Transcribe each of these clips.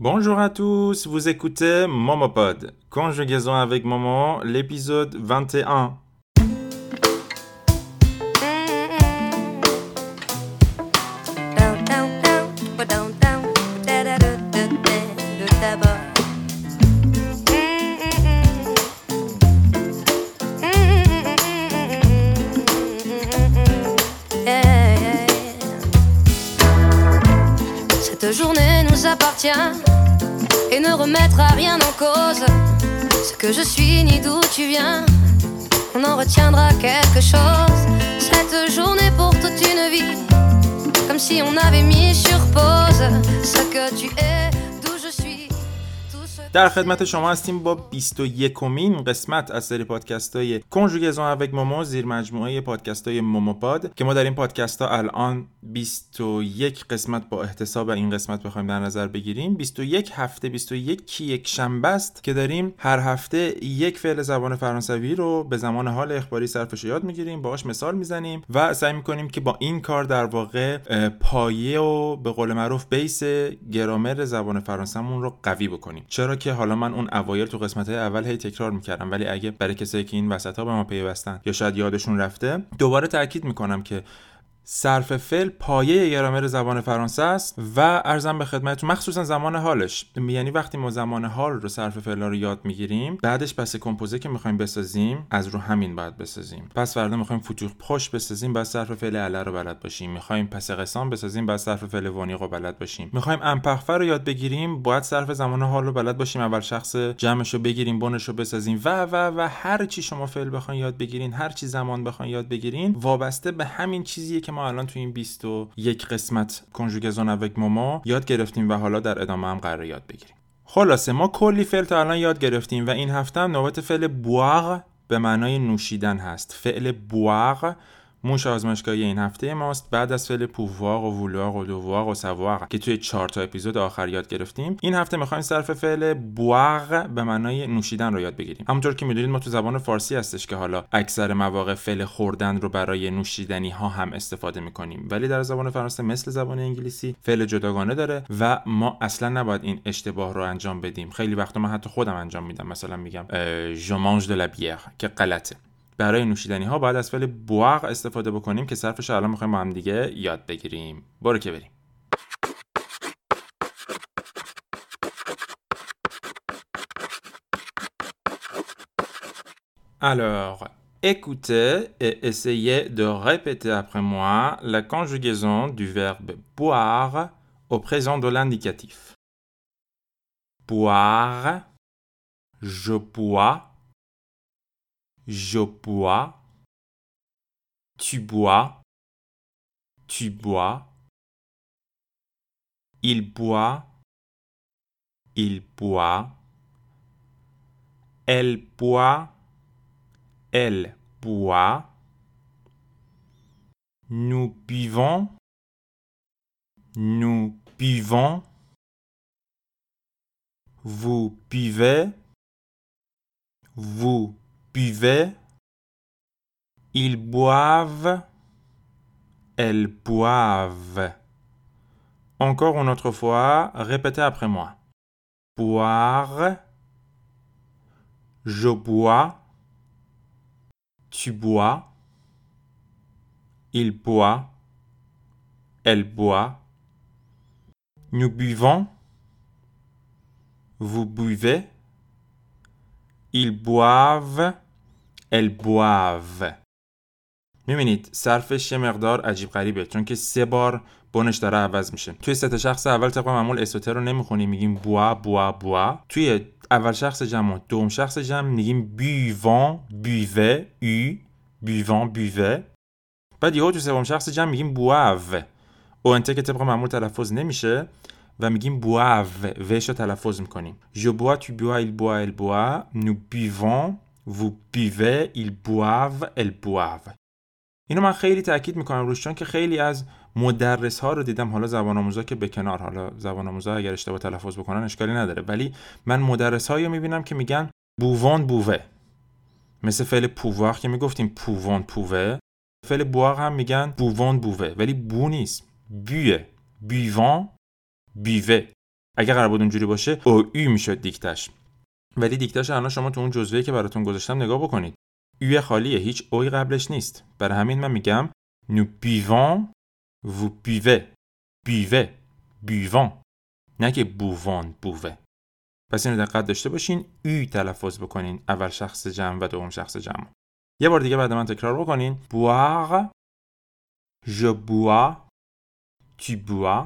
Bonjour à tous, vous écoutez Momopod, conjugaison avec Momo, l'épisode 21. Down, down, down, ba down, down, da da da da da da da ba. Yeah, yeah, yeah. Cette journée appartient et ne remettra rien en cause. Ce que je suis ni d'où tu viens, on en retiendra quelque chose. Cette journée pour toute une vie. Comme si on avait mis sur pause ce que tu es, در خدمت شما هستیم با 21 کمین قسمت از سری پادکست های کنجوگزون avec مومو زیر مجموعه پادکست های موموپاد که ما در این پادکست ها الان 21 قسمت با احتساب این قسمت بخوایم در نظر بگیریم. 21 هفته 21 کی یک شنبه است که داریم هر هفته یک فعل زبان فرانسوی رو به زمان حال اخباری صرفش یاد می‌گیریم باهاش مثال می‌زنیم و سعی می‌کنیم که با این کار در واقع پایه و به قول معروف بیس گرامر زبان فرانسهمون رو قوی بکنیم. چرا که حالا من اون اوایل تو قسمت اول هی تکرار می‌کردم ولی اگه برای کسایی که این وسط ها به ما پیوستن یا شاید یادشون رفته دوباره تاکید می‌کنم که صرف فعل پایه گرامر زبان فرانسه است و ارزم به خدمتتون مخصوصا زمان حالش. یعنی وقتی ما زمان حال رو صرف فعل رو یاد می‌گیریم بعدش پس کمپوزه که می‌خوایم بسازیم از رو همین باید بسازیم. پس فردا می‌خوایم فوتور پشت بسازیم بعد صرف فعل اله رو بلد باشیم. می‌خوایم پس قسم بسازیم بعد صرف فعل وانیق رو بلد باشیم. می‌خوایم امپخفه رو یاد بگیریم باید صرف زمان حال رو بلد باشیم. اول شخص جمعش رو بگیریم بنش رو بسازیم و و و هر چی شما فعل بخواین یاد بگیرین هر چی زمان بخواین یاد بگیرین وابسته به همین چیزیه که ما الان تو این 21 قسمت کنجوگزون اوک مومو یاد گرفتیم و حالا در ادامه هم قرار یاد بگیریم. خلاصه ما کلی فعل تا الان یاد گرفتیم و این هفته هم نوبت فعل بواغ به معنای نوشیدن هست. فعل بواغ موش آزمایشگاهی این هفته ماست. بعد از فعل پوواق و وولواق و دوواق و سواق که توی چهار تا اپیزود آخر یاد گرفتیم این هفته می‌خوایم صرف فعل بواغ به معنای نوشیدن رو یاد بگیریم. همونطور که می‌دونید ما تو زبان فارسی هستش که حالا اکثر مواقع فعل خوردن رو برای نوشیدنی ها هم استفاده می‌کنیم. ولی در زبان فرانسه مثل زبان انگلیسی فعل جداگانه داره و ما اصلا نباید این اشتباه رو انجام بدیم. خیلی وقتا من حتی خودم انجام میدم. مثلا میگم je mange de la که غلطه. برای نوشیدنی ها باید از فعل بواق استفاده بکنیم که صرفش رو الان میخوایم با هم دیگه یاد بگیریم برو که بریم Alors, écoutez et essayez de répéter après moi la conjugaison du verbe boire au présent de l'indicatif. Boire, je bois, je bois, tu bois, tu bois, il boit, il boit, elle boit, elle boit, nous buvons, nous buvons, vous buvez, vous buvez, ils boivent, elles boivent. Encore une autre fois, répétez après moi. Boire, je bois, tu bois, il boit, elle boit, nous buvons, vous buvez, ils boivent, boivent. می‌بینید صرفش یه مقدار عجیب غریبه چون که سه بار بنش داره عوض میشه. توی سه شخص اول طبق معمول اسوتر رو نمی‌خونیم میگیم بوا بوا بوا. توی اول شخص جمع و دوم شخص جمع میگیم بیوان بیوه او بیوان بیوه. بعد یهو تو سوم شخص جمع میگیم بواو. او انته که طبق معمول تلفظ نمیشه و میگیم بواو. وش رو تلفظ می‌کنیم. Je bois tu bois il boit elle boit. Nous buvons vous buvez ils boivent elles boivent. اینو من خیلی تاکید می‌کنم روش چون که خیلی از مدرس ها رو دیدم حالا زبان آموزا که به کنار حالا زبان آموزا اگر اشتباه تلفظ بکنن اشکالی نداره. ولی من مدرس هایی رو می‌بینم که میگن بووان بووه. مثل فعل پووار که می‌گفتیم پووان پووه. فعل بوار هم میگن بووان بووه. ولی بو نیست. بیه بیوان بیوه اگه قرار بود اونجوری باشه او ای می‌شد دیکتش. ولی دیکتش الان شما تو اون جزوه که براتون گذاشتم نگاه بکنید. اوی خالیه هیچ اوی قبلش نیست. برای همین من میگم nous buvons vous buvez. Buvez. Buvons. نه که بووان بووه پس اینو دقت داشته باشین. اوی تلفظ بکنین. اول شخص جمع و دوم شخص جمع. یه بار دیگه بعد من تکرار بکنین. Boire. Je bois. Tu bois.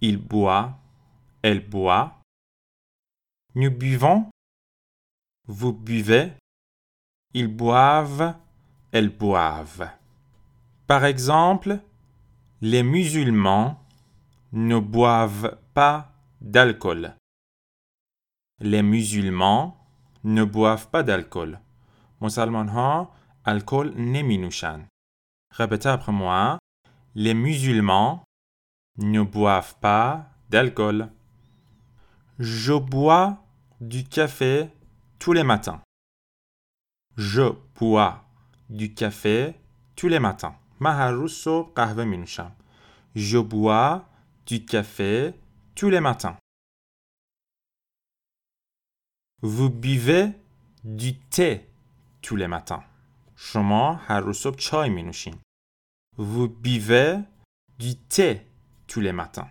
Il boit. Elle boit. nous buvons vous buvez ils boivent elles boivent par exemple les musulmans ne boivent pas d'alcool les musulmans ne boivent pas d'alcool مسلمان ها الکل نمی نوشن. Répétez après moi. Les musulmans ne boivent pas d'alcool. Je bois du café tous les matins. Je bois du café tous les matins. Je bois du café tous les matins. Vous buvez du thé tous les matins. Vous buvez du thé tous les matins.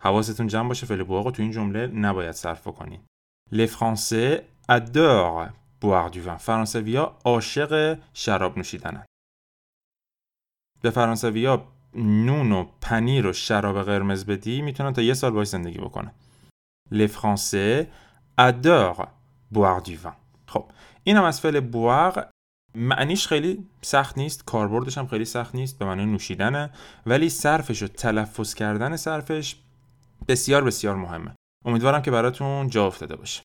حواستون جمع باشه فعل بوار رو تو این جمله نباید صرف کنید Les Français adorent boire du vin. فرانسویا عاشق شراب نوشیدنن. به فرانسویا نون و پنیر و شراب قرمز بدی می‌تونن تا یه سال باش زندگی بکنن. Les Français adorent boire du vin. خب اینم از فعل boire معنیش خیلی سخت نیست کاربردش هم خیلی سخت نیست به معنی نوشیدنه ولی صرفش و تلفظ کردن صرفش بسیار بسیار مهمه امیدوارم که براتون جا افتاده باشه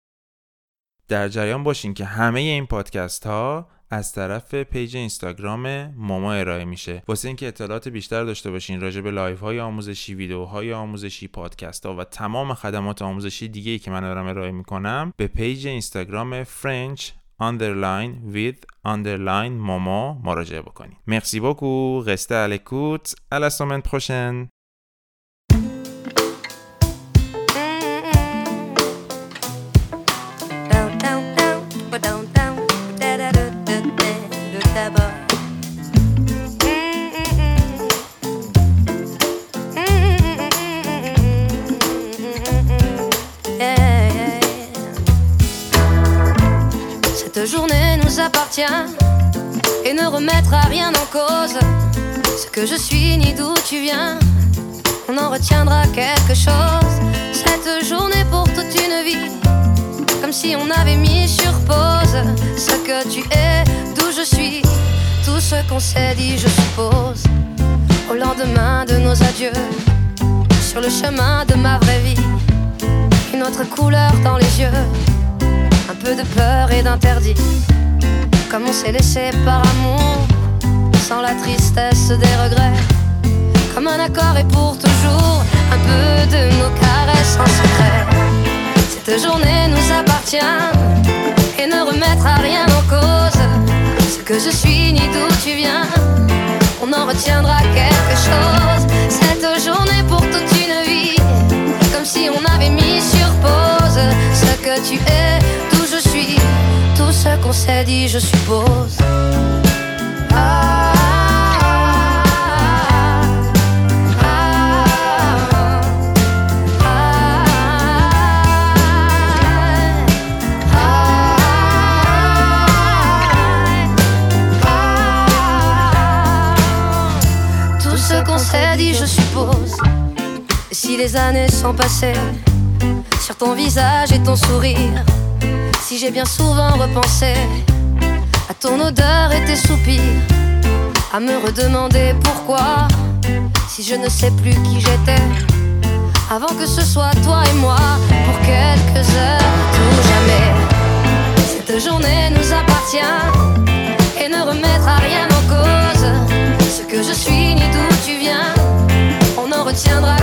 در جریان باشین که همه این پادکست ها از طرف پیج اینستاگرام ماما ارائه میشه واسه اینکه اطلاعات بیشتر داشته باشین راجع به لایف های آموزشی ویدیوهای آموزشی پادکست ها و تمام خدمات آموزشی دیگه ای که من دارم ارائه می‌کنم به پیج اینستاگرام فرنچ underline with underline momo مراجعه بکنید. Merci beaucoup, restez à l'écoute, à la semaine. Et ne remettra rien en cause. Ce que je suis ni d'où tu viens, on en retiendra quelque chose. Cette journée pour toute une vie comme si on avait mis sur pause ce que tu es, d'où je suis, tout ce qu'on s'est dit, je suppose. Au lendemain de nos adieux, sur le chemin de ma vraie vie, une autre couleur dans les yeux, un peu de peur et d'interdit, comme on s'est laissé par amour, sans la tristesse des regrets, comme un accord et pour toujours, un peu de nos caresses en secret. Cette journée nous appartient et ne remettra rien en cause. Ce que je suis ni d'où tu viens, on en retiendra quelque qu'on s'est dit, je suppose. Ah, Tout ce qu'on s'est dit, je suppose. Si les années sont passées sur ton visage et ton sourire, j'ai bien souvent repensé à ton odeur et tes soupirs, à me redemander pourquoi si je ne sais plus qui j'étais avant que ce soit toi et moi pour quelques heures, tout jamais. Cette journée nous appartient et ne remettra rien en cause. Ce que je suis ni d'où tu viens, on en retiendra